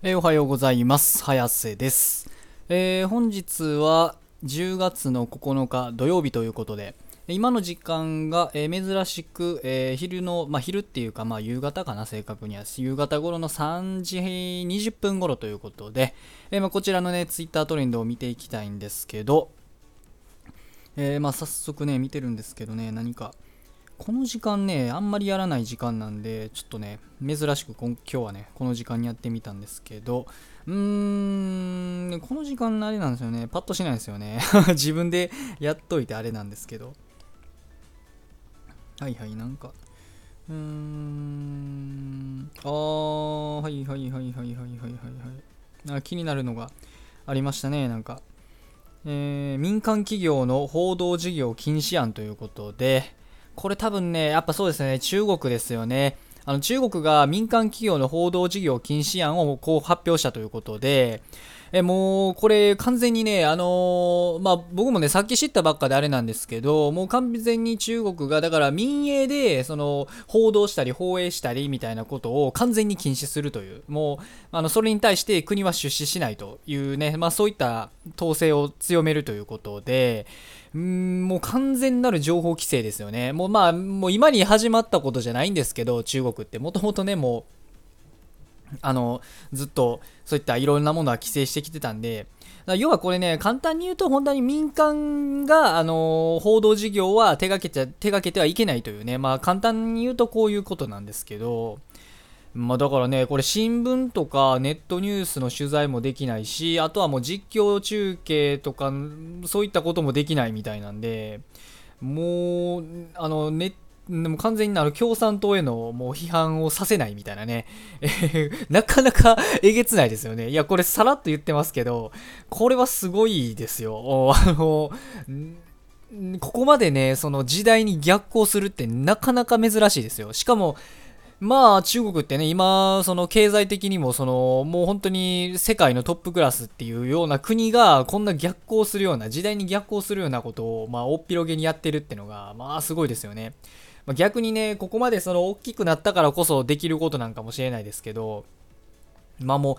えーおはようございます。早瀬です。えー本日は10月の9日土曜日ということで、今の時間が、えー珍しく、えー昼の、まあ、昼っていうか、まあ、夕方かな、正確には。夕方頃の3時20分頃ということで、えーまあ、こちらのね、ツイッタートレンドを見ていきたいんですけど、えーまあ、早速ね、見てるんですけどね、何か、この時間ね、あんまりやらない時間なんで、ちょっとね、珍しく今日はね、この時間にやってみたんですけど、うーん、この時間あれなんですよね、パッとしないですよね。自分でやっといてあれなんですけど。はいはい、なんか、うーん、あー、はいはいはいはいはいはいはいはい。あ気になるのがありましたね、なんか。えー民間企業の報道事業禁止案ということで、これ多分ね、やっぱそうですね、中国ですよね。あの中国が民間企業の報道事業禁止案をこう発表したということで、えもうこれ完全にね、あのーまあ、僕もね、さっき知ったばっかであれなんですけど、もう完全に中国が、だから民営で、その、報道したり放映したりみたいなことを完全に禁止するという、もう、あの、それに対して国は出資しないというね、まあそういった統制を強めるということで、うんもう完全なる情報規制ですよね。もうまあ、もう今に始まったことじゃないんですけど、中国って。もともとね、もう、あの、ずっとそういったいろんなものは規制してきてたんで、要はこれね、簡単に言うと本当に民間が、あの、報道事業は手掛けちゃ、手掛けてはいけないというね、まあ簡単に言うとこういうことなんですけど、まあだからね、これ新聞とかネットニュースの取材もできないし、あとはもう実況中継とか、そういったこともできないみたいなんで、もう、あの、ネでも完全にあの共産党へのもう批判をさせないみたいなね、なかなかえげつないですよね。いや、これさらっと言ってますけど、これはすごいですよ。あの、ここまでね、その時代に逆行するってなかなか珍しいですよ。しかも、まあ中国ってね、今、その経済的にも、その、もう本当に世界のトップクラスっていうような国が、こんな逆行するような、時代に逆行するようなことを、まあ、おっぴろげにやってるってのが、まあ、すごいですよね。まあ逆にね、ここまでその大きくなったからこそできることなんかもしれないですけど、まあもう、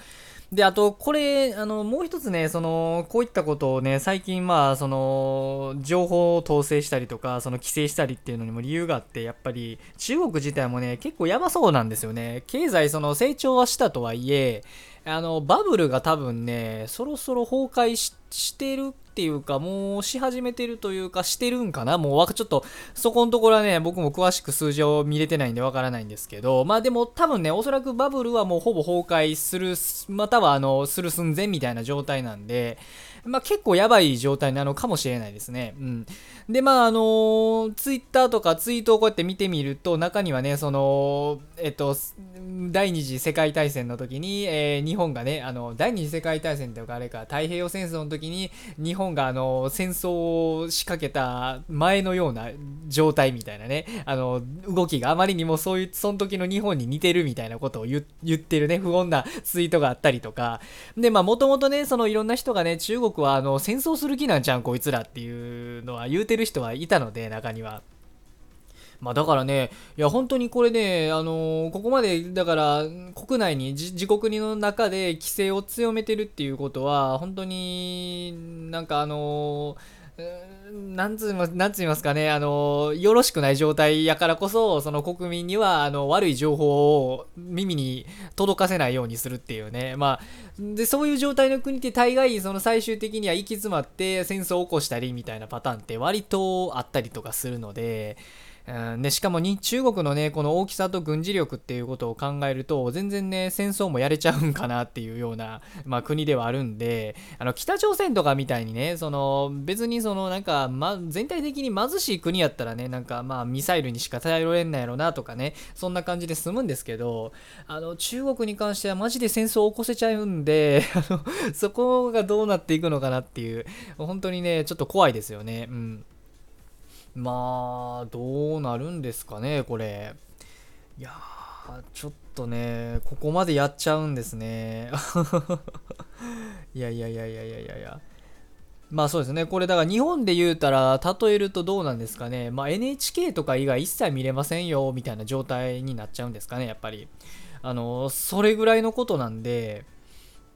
で、あと、これ、あの、もう一つね、その、こういったことをね、最近、まあ、その、情報を統制したりとか、その、規制したりっていうのにも理由があって、やっぱり、中国自体もね、結構やばそうなんですよね。経済、その、成長はしたとはいえ、あの、バブルが多分ね、そろそろ崩壊ししてるっていうか、もうし始めてるというか、してるんかな？もう、ちょっと、そこのところはね、僕も詳しく数字を見れてないんでわからないんですけど、まあでも多分ね、おそらくバブルはもうほぼ崩壊する、またはあの、する寸前みたいな状態なんで、まあ結構やばい状態なのかもしれないですね。うん。で、まああのツイッターとかツイートをこうやって見てみると、中にはね、その、えっと、第二次世界大戦の時に、えー日本がね、あの、第二次世界大戦というかあれか、太平洋戦争の時に、日本があの、戦争を仕掛けた前のような状態みたいなね、あの、動きがあまりにもそういう、その時の日本に似てるみたいなことを言言ってるね、不穏なツイートがあったりとか、で、まあ、もともとね、そのいろんな人がね、中国はあの、戦争する気なんちゃうん、こいつらっていうのは言うてる人はいたので、中には。まあだからね、いや本当にこれね、あのーここまでだから国内に自国の中で規制を強めてるっていうことは本当になんかあのーなんついまなんついますかね、あのよろしくない状態やからこそ、その国民にはあの悪い情報を耳に届かせないようにするっていうね、まあ、でそういう状態の国って大概その最終的には行き詰まって戦争を起こしたりみたいなパターンって割とあったりとかするので、でしかもに中国のねこの大きさと軍事力っていうことを考えると全然ね戦争もやれちゃうんかなっていうような、まあ、国ではあるんであの北朝鮮とかみたいにねその別にそのなんか、ま、全体的に貧しい国やったらねなんかまあミサイルにしか頼れんないやろなとかねそんな感じで済むんですけどあの中国に関してはマジで戦争を起こせちゃうんであのそこがどうなっていくのかなっていう本当にねちょっと怖いですよねうん。まあ、どうなるんですかね、これ。いや、ちょっとね、ここまでやっちゃうんですね。い やいやいやいやいやいやいや。まあそうですね。これだから日本で言うたら、例えるとどうなんですかね。まあ NHK とか以外一切見れませんよ、みたいな状態になっちゃうんですかね、やっぱり。あの、それぐらいのことなんで、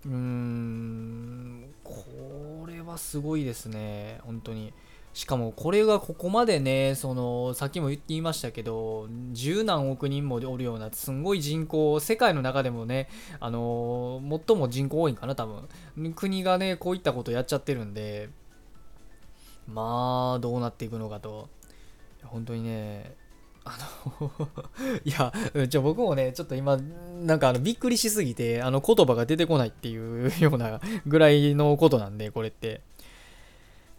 うーんこれはすごいですね本当にしかもこれがここまでねそのさっきも言っていましたけど十何億人もおるようなすんごい人口世界の中でもねあの最も人口多いんかな多分。国がねこういったことやっちゃってるんでまあどうなっていくのかと。本当にねあの いや、じゃ僕もね、ちょっと今、なんかあのびっくりしすぎて、あの言葉が出てこないっていうようなぐらいのことなんで、これって。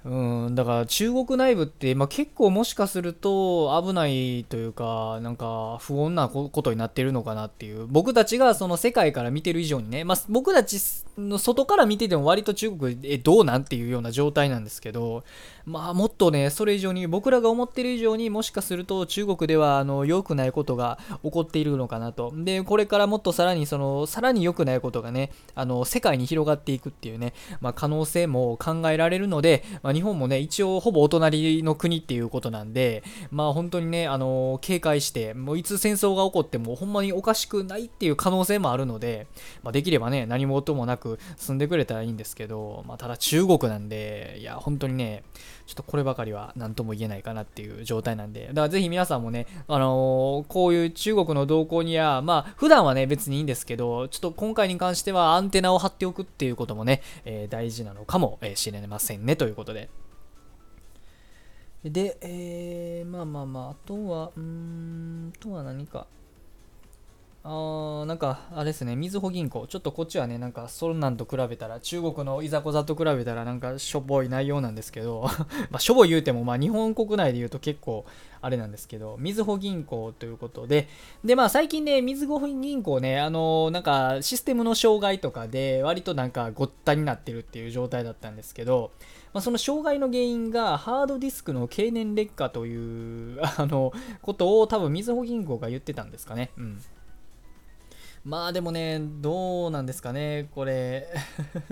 うん、だから中国内部って、まあ、結構もしかすると危ないというか、なんか不穏なことになってるのかなっていう、僕たちがその世界から見てる以上にね、まあ、僕たちの外から見てても割と中国えどうなんっていうような状態なんですけど、まあもっとね、それ以上に僕らが思ってる以上にもしかすると中国ではあの良くないことが起こっているのかなと。で、これからもっとさらにその、さらに良くないことがね、あの世界に広がっていくっていうね、まあ、可能性も考えられるので、まあ日本もね、一応ほぼお隣の国っていうことなんで、まあ本当にね、あの、警戒して、もういつ戦争が起こってもほんまにおかしくないっていう可能性もあるので、まあ、できればね、何も音もなく住んでくれたらいいんですけど、まあ、ただ中国なんで、いや、本当にね、ちょっとこればかりは何とも言えないかなっていう状態なんで、だからぜひ皆さんもね、あのー、こういう中国の動向には、まあ、普段はね、別にいいんですけど、ちょっと今回に関してはアンテナを張っておくっていうこともね、えー、大事なのかもしれませんね、ということで。で、えー、まあまあまあ、あとは、うーん、あとは何か。あーなんか、あれですね、みずほ銀行、ちょっとこっちはね、なんか、そんなんと比べたら、中国のいざこざと比べたら、なんか、しょぼい内容なんですけど、まあ、しょぼい言うても、まあ、日本国内で言うと結構、あれなんですけど、みずほ銀行ということで、で、まあ、最近ね、みずほ銀行ね、あのー、なんか、システムの障害とかで、割となんか、ごったになってるっていう状態だったんですけど、まあ、その障害の原因がハードディスクの経年劣化という あのことを多分みずほ銀行が言ってたんですかね。うん。まあでもね、どうなんですかね、これ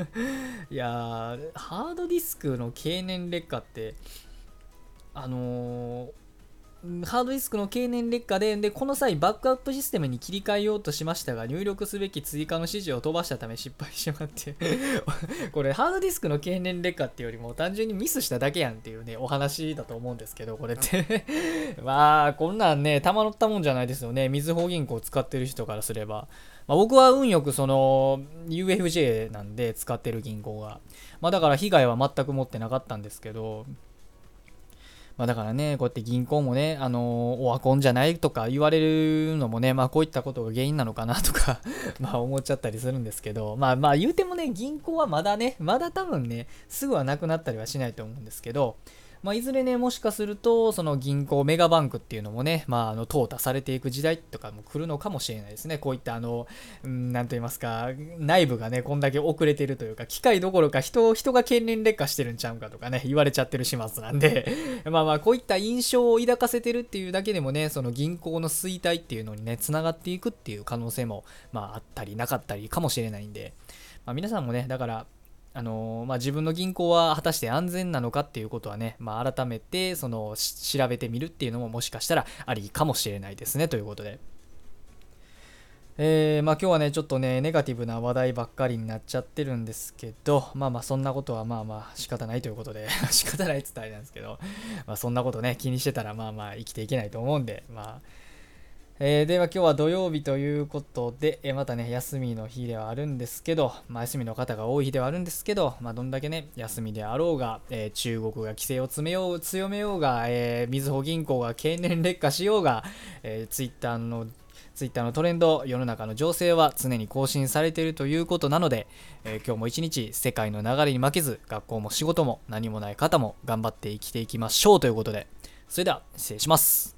いやハードディスクの経年劣化って、あのーハードディスクの経年劣化で、で、この際、バックアップシステムに切り替えようとしましたが、入力すべき追加の指示を飛ばしたため失敗しまって これ、ハードディスクの経年劣化っていうよりも、単純にミスしただけやんっていうね、お話だと思うんですけど、これって まあ、こんなんね、たまのったもんじゃないですよね。みずほ銀行使ってる人からすれば。まあ、僕は運よくその UFJ なんで使ってる銀行が。まあだから被害は全く持ってなかったんですけど、まあ、だからね、こうやって銀行もね、あのー、オワコンじゃないとか言われるのもね、まあこういったことが原因なのかなとか ま思っちゃったりするんですけど、まあまあ言うてもね、銀行はまだね、まだ多分ね、すぐはなくなったりはしないと思うんですけど、まあ、いずれね、もしかすると、その銀行、メガバンクっていうのもね、まあ、あの、淘汰されていく時代とかも来るのかもしれないですね。こういったあの、うん、なんと言いますか、内部がね、こんだけ遅れてるというか、機械どころか人、人が経年劣化してるんちゃうかとかね、言われちゃってる始末なんで まあまあ、こういった印象を抱かせてるっていうだけでもね、その銀行の衰退っていうのにね、繋がっていくっていう可能性も、まあ、あったりなかったりかもしれないんで、まあ、皆さんもね、だから、あのまあ、自分の銀行は果たして安全なのかっていうことはね、まあ、改めてその調べてみるっていうのももしかしたらありかもしれないですねということで。えー、まあ今日はね、ちょっとね、ネガティブな話題ばっかりになっちゃってるんですけど、まあまあそんなことはまあまあ仕方ないということで 仕方ないって言ったらあれなんですけど、まあそんなことね、気にしてたらまあまあ生きていけないと思うんで、まあ、えー、では今日は土曜日ということで、えー、またね、休みの日ではあるんですけど、まあ、休みの方が多い日ではあるんですけど、まあ、どんだけね、休みであろうが、えー、中国が規制を詰めよう、強めようが、えみずほ銀行が経年劣化しようが、えー、ツイッターのツイッターのトレンド、世の中の情勢は常に更新されているということなので、えー、今日も一日世界の流れに負けず、学校も仕事も何もない方も頑張って生きていきましょうということで、それでは失礼します。